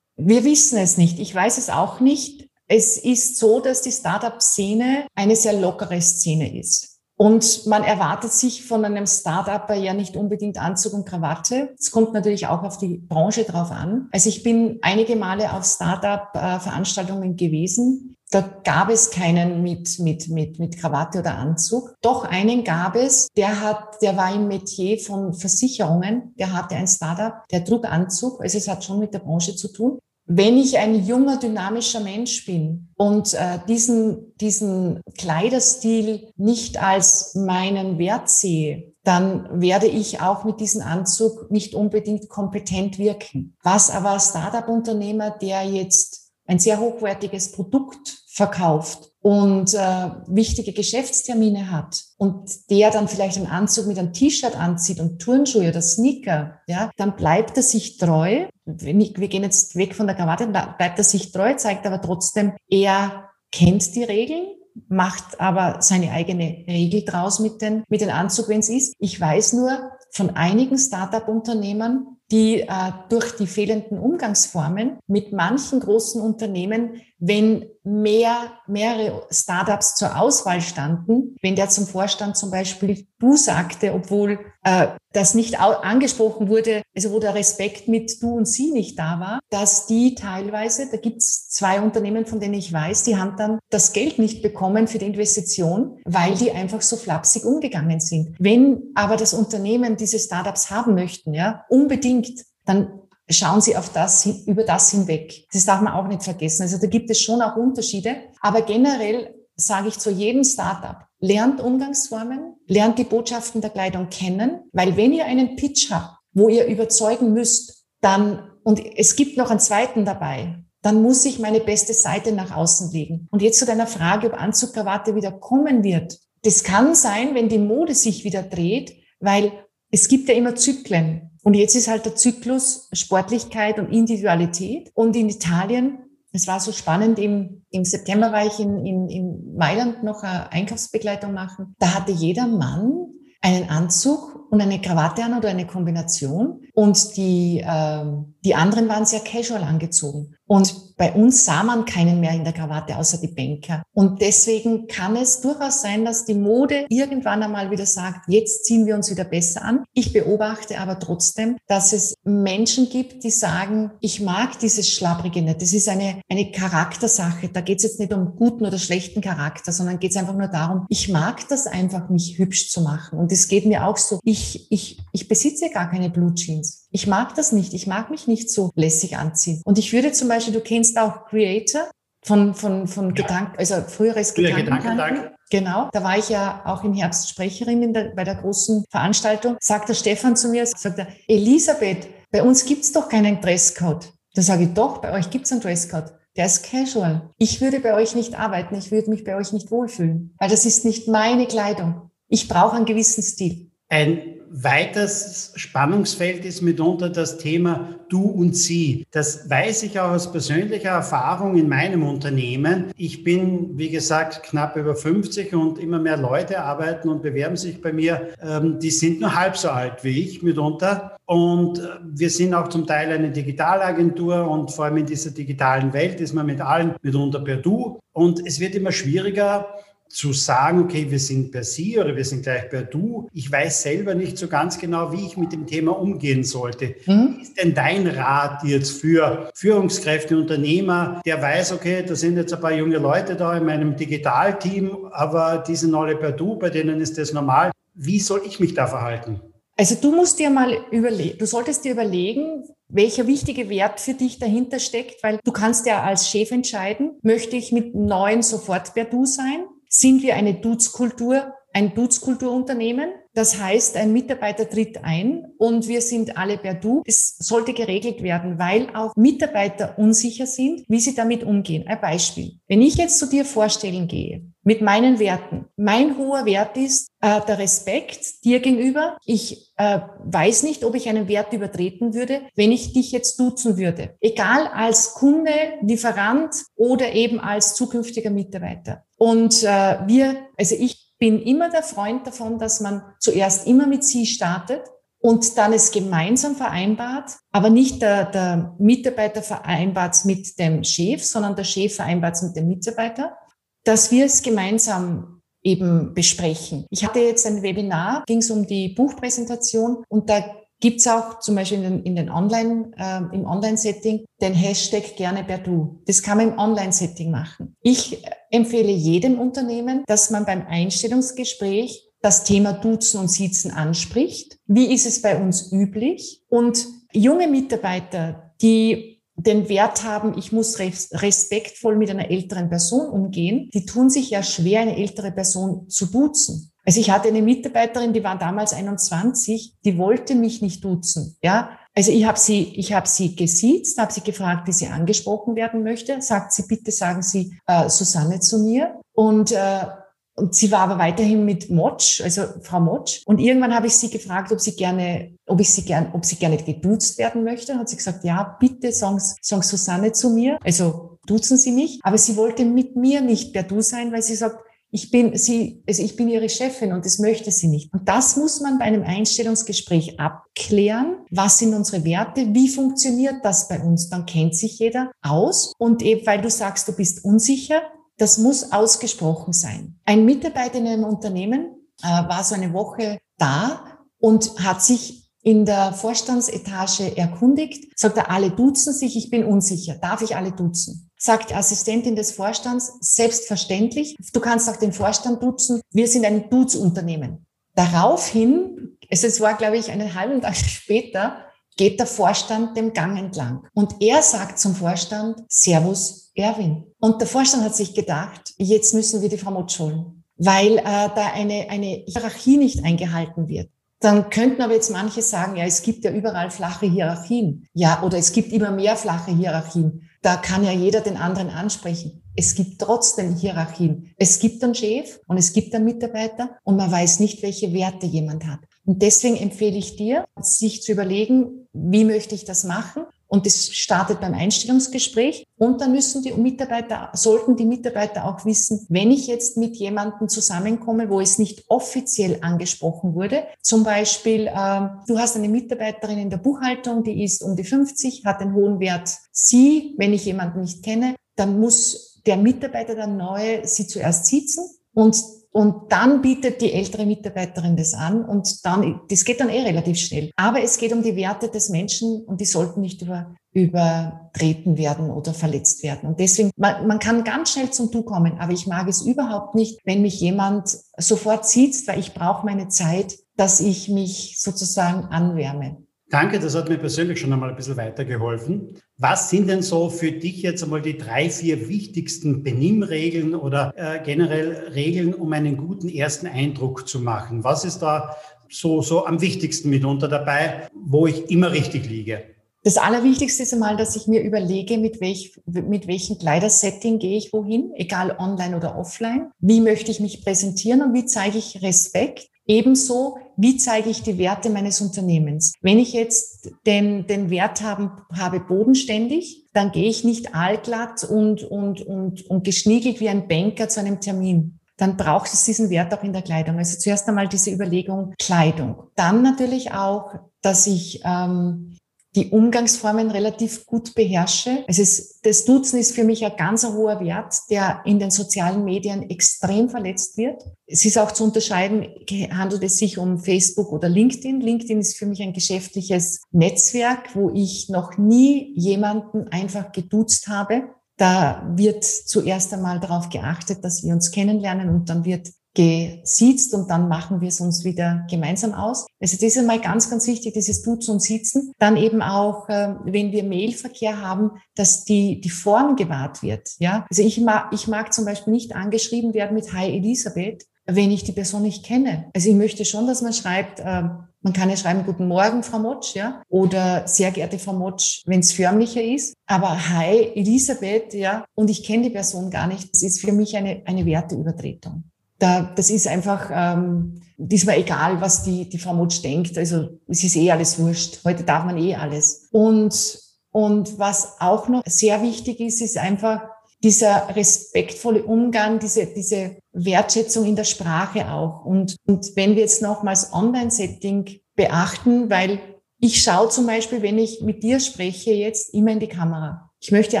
Wir wissen es nicht. Ich weiß es auch nicht. Es ist so, dass die Startup-Szene eine sehr lockere Szene ist. Und man erwartet sich von einem Startupper ja nicht unbedingt Anzug und Krawatte. Es kommt natürlich auch auf die Branche drauf an. Also ich bin einige Male auf Startup-Veranstaltungen gewesen. Da gab es keinen mit, mit, mit, mit Krawatte oder Anzug. Doch einen gab es, der hat, der war im Metier von Versicherungen. Der hatte ein Startup, der trug Anzug. Also es hat schon mit der Branche zu tun. Wenn ich ein junger, dynamischer Mensch bin und äh, diesen, diesen Kleiderstil nicht als meinen Wert sehe, dann werde ich auch mit diesem Anzug nicht unbedingt kompetent wirken. Was aber Startup-Unternehmer, der jetzt ein sehr hochwertiges Produkt verkauft und äh, wichtige Geschäftstermine hat und der dann vielleicht einen Anzug mit einem T-Shirt anzieht und Turnschuhe oder Sneaker, ja, dann bleibt er sich treu. Wir gehen jetzt weg von der Krawatte, bleibt er sich treu, zeigt aber trotzdem, er kennt die Regeln, macht aber seine eigene Regel draus mit den, mit den Anzug, wenn es ist. Ich weiß nur von einigen Startup-Unternehmern, die äh, durch die fehlenden Umgangsformen mit manchen großen Unternehmen, wenn mehr, mehrere Startups zur Auswahl standen, wenn der zum Vorstand zum Beispiel du sagte, obwohl äh, das nicht angesprochen wurde, also wo der Respekt mit du und sie nicht da war, dass die teilweise, da gibt's zwei Unternehmen, von denen ich weiß, die haben dann das Geld nicht bekommen für die Investition, weil die einfach so flapsig umgegangen sind. Wenn aber das Unternehmen diese Startups haben möchten, ja, unbedingt, dann schauen Sie auf das, über das hinweg. Das darf man auch nicht vergessen. Also da gibt es schon auch Unterschiede. Aber generell sage ich zu jedem Startup, lernt Umgangsformen, lernt die Botschaften der Kleidung kennen, weil wenn ihr einen Pitch habt, wo ihr überzeugen müsst, dann, und es gibt noch einen zweiten dabei, dann muss ich meine beste Seite nach außen legen. Und jetzt zu deiner Frage, ob Anzugkrawatte wieder kommen wird. Das kann sein, wenn die Mode sich wieder dreht, weil es gibt ja immer Zyklen. Und jetzt ist halt der Zyklus Sportlichkeit und Individualität. Und in Italien, es war so spannend, im, im September war ich in, in, in Mailand noch eine Einkaufsbegleitung machen. Da hatte jeder Mann einen Anzug und eine Krawatte an oder eine Kombination. Und die, äh, die anderen waren sehr casual angezogen. Und bei uns sah man keinen mehr in der Krawatte außer die Banker. Und deswegen kann es durchaus sein, dass die Mode irgendwann einmal wieder sagt, jetzt ziehen wir uns wieder besser an. Ich beobachte aber trotzdem, dass es Menschen gibt, die sagen, ich mag dieses Schlapprige nicht. Das ist eine, eine Charaktersache. Da geht es jetzt nicht um guten oder schlechten Charakter, sondern geht es einfach nur darum, ich mag das einfach, mich hübsch zu machen. Und es geht mir auch so, ich, ich, ich besitze gar keine Blue Jeans. Ich mag das nicht. Ich mag mich nicht so lässig anziehen. Und ich würde zum Beispiel, du kennst auch Creator von, von, von Gedanken, also früheres Früher Gedankentanken. Genau, da war ich ja auch im Herbst Sprecherin der, bei der großen Veranstaltung. Sagt der Stefan zu mir, sagt er, Elisabeth, bei uns gibt's doch keinen Dresscode. Da sage ich, doch, bei euch gibt's einen Dresscode. Der ist casual. Ich würde bei euch nicht arbeiten, ich würde mich bei euch nicht wohlfühlen, weil das ist nicht meine Kleidung. Ich brauche einen gewissen Stil. Ein weiteres Spannungsfeld ist mitunter das Thema Du und Sie. Das weiß ich auch aus persönlicher Erfahrung in meinem Unternehmen. Ich bin, wie gesagt, knapp über 50 und immer mehr Leute arbeiten und bewerben sich bei mir. Ähm, die sind nur halb so alt wie ich mitunter. Und äh, wir sind auch zum Teil eine Digitalagentur und vor allem in dieser digitalen Welt ist man mit allen mitunter per Du. Und es wird immer schwieriger, zu sagen, okay, wir sind per Sie oder wir sind gleich per Du. Ich weiß selber nicht so ganz genau, wie ich mit dem Thema umgehen sollte. Mhm. Wie ist denn dein Rat jetzt für Führungskräfte, Unternehmer, der weiß, okay, da sind jetzt ein paar junge Leute da in meinem Digitalteam, aber die sind alle per Du, bei denen ist das normal. Wie soll ich mich da verhalten? Also du musst dir mal überlegen, du solltest dir überlegen, welcher wichtige Wert für dich dahinter steckt, weil du kannst ja als Chef entscheiden, möchte ich mit neun sofort per Du sein sind wir eine Dutzkultur, ein Dutzkulturunternehmen. Das heißt, ein Mitarbeiter tritt ein und wir sind alle per Du. Es sollte geregelt werden, weil auch Mitarbeiter unsicher sind, wie sie damit umgehen. Ein Beispiel. Wenn ich jetzt zu dir vorstellen gehe, mit meinen Werten. Mein hoher Wert ist äh, der Respekt dir gegenüber. Ich äh, weiß nicht, ob ich einen Wert übertreten würde, wenn ich dich jetzt duzen würde. Egal als Kunde, Lieferant oder eben als zukünftiger Mitarbeiter. Und äh, wir, also ich bin immer der Freund davon, dass man zuerst immer mit Sie startet und dann es gemeinsam vereinbart, aber nicht der, der Mitarbeiter vereinbart mit dem Chef, sondern der Chef vereinbart mit dem Mitarbeiter, dass wir es gemeinsam eben besprechen. Ich hatte jetzt ein Webinar, ging es um die Buchpräsentation und da gibt's auch zum Beispiel in den, in den Online, äh, im Online-Setting den Hashtag gerne per Du. Das kann man im Online-Setting machen. Ich empfehle jedem Unternehmen, dass man beim Einstellungsgespräch das Thema Duzen und Sitzen anspricht. Wie ist es bei uns üblich? Und junge Mitarbeiter, die den Wert haben, ich muss respektvoll mit einer älteren Person umgehen, die tun sich ja schwer, eine ältere Person zu duzen. Also ich hatte eine Mitarbeiterin, die war damals 21, die wollte mich nicht duzen. Ja, also ich habe sie, ich habe sie gesiezt, habe sie gefragt, wie sie angesprochen werden möchte. Sagt sie, bitte sagen Sie äh, Susanne zu mir. Und äh, und sie war aber weiterhin mit Motsch, also Frau Motsch. Und irgendwann habe ich sie gefragt, ob sie gerne, ob ich sie gerne, ob sie gerne geduzt werden möchte. Und hat sie gesagt, ja, bitte sagen, sagen Susanne zu mir. Also duzen Sie mich. Aber sie wollte mit mir nicht per Du sein, weil sie sagt, ich bin sie, also ich bin ihre Chefin und das möchte sie nicht. Und das muss man bei einem Einstellungsgespräch abklären. Was sind unsere Werte? Wie funktioniert das bei uns? Dann kennt sich jeder aus. Und eben, weil du sagst, du bist unsicher, das muss ausgesprochen sein. Ein Mitarbeiter in einem Unternehmen äh, war so eine Woche da und hat sich in der Vorstandsetage erkundigt, sagt er, alle duzen sich, ich bin unsicher, darf ich alle duzen? sagt die Assistentin des Vorstands, selbstverständlich. Du kannst auch den Vorstand duzen. Wir sind ein Duzunternehmen. Daraufhin, es war, glaube ich, einen halben Tag später, geht der Vorstand dem Gang entlang. Und er sagt zum Vorstand, Servus, Erwin. Und der Vorstand hat sich gedacht, jetzt müssen wir die Frau Motsch holen, weil äh, da eine, eine Hierarchie nicht eingehalten wird. Dann könnten aber jetzt manche sagen, ja, es gibt ja überall flache Hierarchien. Ja, oder es gibt immer mehr flache Hierarchien. Da kann ja jeder den anderen ansprechen. Es gibt trotzdem Hierarchien. Es gibt einen Chef und es gibt einen Mitarbeiter und man weiß nicht, welche Werte jemand hat. Und deswegen empfehle ich dir, sich zu überlegen, wie möchte ich das machen Und das startet beim Einstellungsgespräch. Und dann müssen die Mitarbeiter, sollten die Mitarbeiter auch wissen, wenn ich jetzt mit jemandem zusammenkomme, wo es nicht offiziell angesprochen wurde, zum Beispiel, äh, du hast eine Mitarbeiterin in der Buchhaltung, die ist um die 50, hat einen hohen Wert. Sie, wenn ich jemanden nicht kenne, dann muss der Mitarbeiter, der neue, sie zuerst sitzen und und dann bietet die ältere Mitarbeiterin das an und dann, das geht dann eh relativ schnell. Aber es geht um die Werte des Menschen und die sollten nicht über, übertreten werden oder verletzt werden. Und deswegen, man, man kann ganz schnell zum Du kommen, aber ich mag es überhaupt nicht, wenn mich jemand sofort sieht, weil ich brauche meine Zeit, dass ich mich sozusagen anwärme. Danke, das hat mir persönlich schon einmal ein bisschen weitergeholfen. Was sind denn so für dich jetzt einmal die drei, vier wichtigsten Benimmregeln oder äh, generell Regeln, um einen guten ersten Eindruck zu machen? Was ist da so, so am wichtigsten mitunter dabei, wo ich immer richtig liege? Das Allerwichtigste ist einmal, dass ich mir überlege, mit, welch, mit welchem Kleidersetting gehe ich wohin, egal online oder offline. Wie möchte ich mich präsentieren und wie zeige ich Respekt? Ebenso, wie zeige ich die Werte meines Unternehmens? Wenn ich jetzt den, den Wert haben, habe bodenständig, dann gehe ich nicht allglatt und, und, und, und geschniegelt wie ein Banker zu einem Termin. Dann braucht es diesen Wert auch in der Kleidung. Also zuerst einmal diese Überlegung Kleidung. Dann natürlich auch, dass ich ähm, die Umgangsformen relativ gut beherrsche. Es ist, das Duzen ist für mich ein ganz hoher Wert, der in den sozialen Medien extrem verletzt wird. Es ist auch zu unterscheiden, handelt es sich um Facebook oder LinkedIn. LinkedIn ist für mich ein geschäftliches Netzwerk, wo ich noch nie jemanden einfach geduzt habe. Da wird zuerst einmal darauf geachtet, dass wir uns kennenlernen und dann wird gesiezt und dann machen wir es uns wieder gemeinsam aus. Also das ist einmal ganz, ganz wichtig, dieses Duzen und Sitzen. Dann eben auch, äh, wenn wir Mailverkehr haben, dass die, die Form gewahrt wird. Ja, also ich mag, ich mag zum Beispiel nicht angeschrieben werden mit Hi Elisabeth, wenn ich die Person nicht kenne. Also ich möchte schon, dass man schreibt, äh, man kann ja schreiben, guten Morgen, Frau Motsch, ja, oder sehr geehrte Frau Motsch, wenn es förmlicher ist. Aber Hi, Elisabeth, ja, und ich kenne die Person gar nicht. Das ist für mich eine, eine Werteübertretung da, das ist einfach, ähm, diesmal egal, was die, die Frau Mutsch denkt. Also es ist eh alles wurscht. Heute darf man eh alles. Und, und was auch noch sehr wichtig ist, ist einfach dieser respektvolle Umgang, diese, diese Wertschätzung in der Sprache auch. Und, und wenn wir jetzt nochmals Online-Setting beachten, weil ich schaue zum Beispiel, wenn ich mit dir spreche, jetzt immer in die Kamera. Ich möchte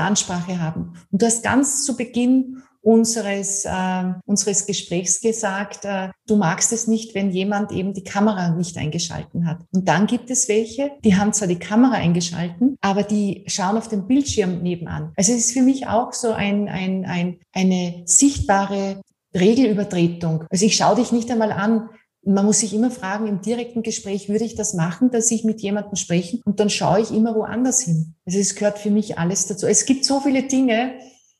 Ansprache haben. Und du hast ganz zu Beginn unseres, äh, unseres Gesprächs gesagt, äh, du magst es nicht, wenn jemand eben die Kamera nicht eingeschalten hat. Und dann gibt es welche, die haben zwar die Kamera eingeschalten, aber die schauen auf den Bildschirm nebenan. Also es ist für mich auch so ein, ein, ein, eine sichtbare Regelübertretung. Also ich schaue dich nicht einmal an, man muss sich immer fragen, im direkten Gespräch würde ich das machen, dass ich mit jemandem spreche und dann schaue ich immer woanders hin. Also es gehört für mich alles dazu. Es gibt so viele Dinge,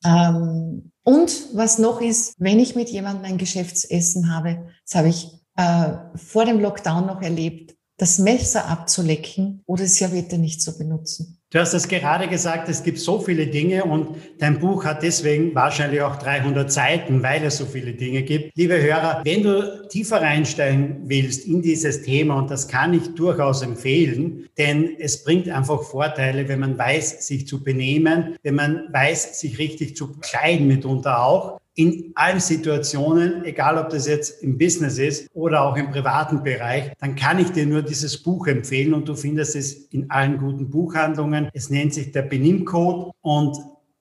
ähm, und was noch ist, wenn ich mit jemandem ein Geschäftsessen habe, das habe ich äh, vor dem Lockdown noch erlebt, das Messer abzulecken oder Serviette nicht zu benutzen. Du hast es gerade gesagt, es gibt so viele Dinge und dein Buch hat deswegen wahrscheinlich auch 300 Seiten, weil es so viele Dinge gibt. Liebe Hörer, wenn du tiefer reinsteigen willst in dieses Thema, und das kann ich durchaus empfehlen, denn es bringt einfach Vorteile, wenn man weiß, sich zu benehmen, wenn man weiß, sich richtig zu kleiden mitunter auch, in allen Situationen, egal ob das jetzt im Business ist oder auch im privaten Bereich, dann kann ich dir nur dieses Buch empfehlen und du findest es in allen guten Buchhandlungen. Es nennt sich der Benimmcode und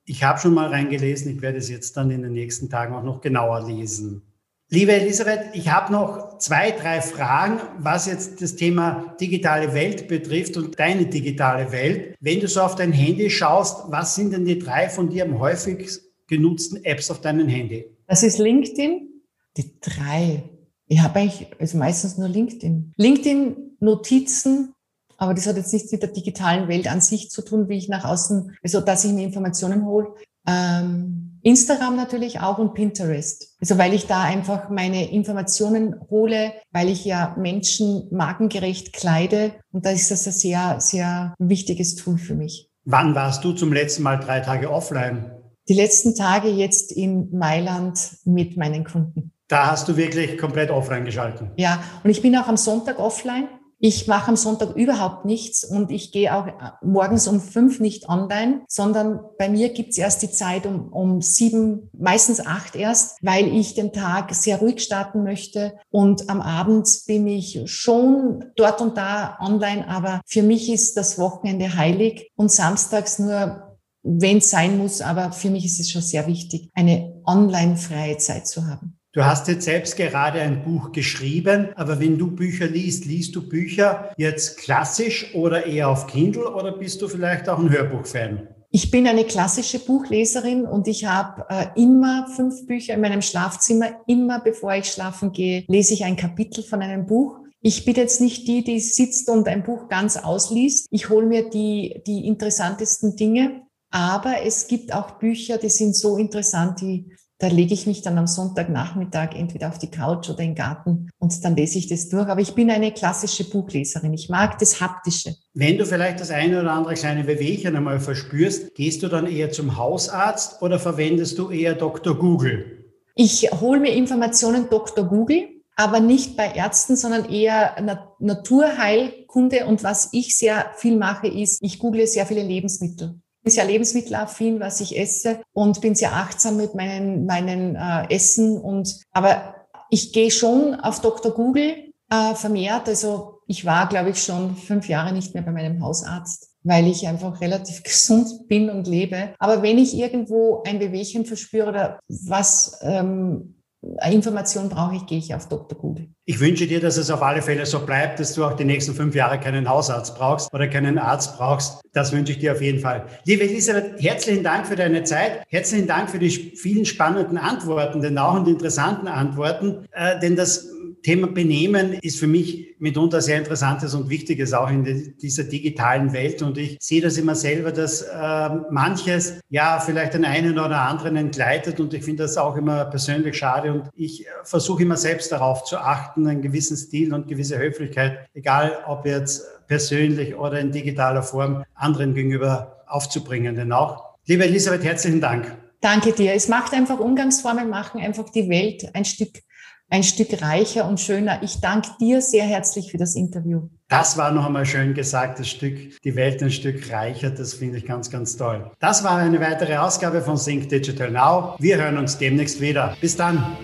ich habe schon mal reingelesen, ich werde es jetzt dann in den nächsten Tagen auch noch genauer lesen. Liebe Elisabeth, ich habe noch zwei, drei Fragen, was jetzt das Thema digitale Welt betrifft und deine digitale Welt. Wenn du so auf dein Handy schaust, was sind denn die drei von dir am häufigsten genutzten Apps auf deinem Handy? Das ist LinkedIn. Die drei. Ich habe eigentlich also meistens nur LinkedIn. LinkedIn Notizen, aber das hat jetzt nichts mit der digitalen Welt an sich zu tun, wie ich nach außen, also dass ich mir Informationen hole. Ähm, Instagram natürlich auch und Pinterest. Also weil ich da einfach meine Informationen hole, weil ich ja Menschen markengerecht kleide und da ist das ein sehr, sehr wichtiges Tool für mich. Wann warst du zum letzten Mal drei Tage offline? Die letzten Tage jetzt in Mailand mit meinen Kunden. Da hast du wirklich komplett offline geschalten. Ja, und ich bin auch am Sonntag offline. Ich mache am Sonntag überhaupt nichts und ich gehe auch morgens um fünf nicht online, sondern bei mir gibt's erst die Zeit um, um sieben, meistens acht erst, weil ich den Tag sehr ruhig starten möchte. Und am Abend bin ich schon dort und da online, aber für mich ist das Wochenende heilig und samstags nur wenn es sein muss, aber für mich ist es schon sehr wichtig, eine online-freie Zeit zu haben. Du hast jetzt selbst gerade ein Buch geschrieben, aber wenn du Bücher liest, liest du Bücher jetzt klassisch oder eher auf Kindle oder bist du vielleicht auch ein Hörbuchfan? Ich bin eine klassische Buchleserin und ich habe äh, immer fünf Bücher in meinem Schlafzimmer. Immer bevor ich schlafen gehe, lese ich ein Kapitel von einem Buch. Ich bin jetzt nicht die, die sitzt und ein Buch ganz ausliest. Ich hole mir die, die interessantesten Dinge. Aber es gibt auch Bücher, die sind so interessant, die, da lege ich mich dann am Sonntagnachmittag entweder auf die Couch oder in den Garten und dann lese ich das durch. Aber ich bin eine klassische Buchleserin. Ich mag das Haptische. Wenn du vielleicht das eine oder andere kleine Wehwehchen einmal verspürst, gehst du dann eher zum Hausarzt oder verwendest du eher Dr. Google? Ich hole mir Informationen Dr. Google aber nicht bei Ärzten, sondern eher Naturheilkunde. Und was ich sehr viel mache, ist, ich google sehr viele Lebensmittel bin sehr lebensmittelaffin, was ich esse und bin sehr achtsam mit meinen, meinen äh, Essen. Und aber ich gehe schon auf Dr. Google äh, vermehrt. Also ich war, glaube ich, schon fünf Jahre nicht mehr bei meinem Hausarzt weil ich einfach relativ gesund bin und lebe. Aber wenn ich irgendwo ein Bewegchen verspüre oder was ähm, Information brauche ich, gehe ich auf Dr. Google. Ich wünsche dir, dass es auf alle Fälle so bleibt, dass du auch die nächsten fünf Jahre keinen Hausarzt brauchst oder keinen Arzt brauchst. Das wünsche ich dir auf jeden Fall. Liebe Elisabeth, herzlichen Dank für deine Zeit. Herzlichen Dank für die vielen spannenden Antworten, denn auch und interessanten Antworten. Äh, denn das Thema Benehmen ist für mich mitunter sehr interessantes und wichtiges auch in dieser digitalen Welt. Und ich sehe das immer selber, dass äh, manches ja vielleicht den einen oder anderen entgleitet. Und ich finde das auch immer persönlich schade. Und ich versuche immer selbst darauf zu achten, einen gewissen Stil und gewisse Höflichkeit, egal ob jetzt persönlich oder in digitaler Form, anderen gegenüber aufzubringen. Denn auch, liebe Elisabeth, herzlichen Dank. Danke dir. Es macht einfach Umgangsformen, machen einfach die Welt ein Stück ein Stück reicher und schöner. Ich danke dir sehr herzlich für das Interview. Das war noch einmal schön gesagt, das Stück, die Welt ein Stück reicher. Das finde ich ganz, ganz toll. Das war eine weitere Ausgabe von Think Digital Now. Wir hören uns demnächst wieder. Bis dann.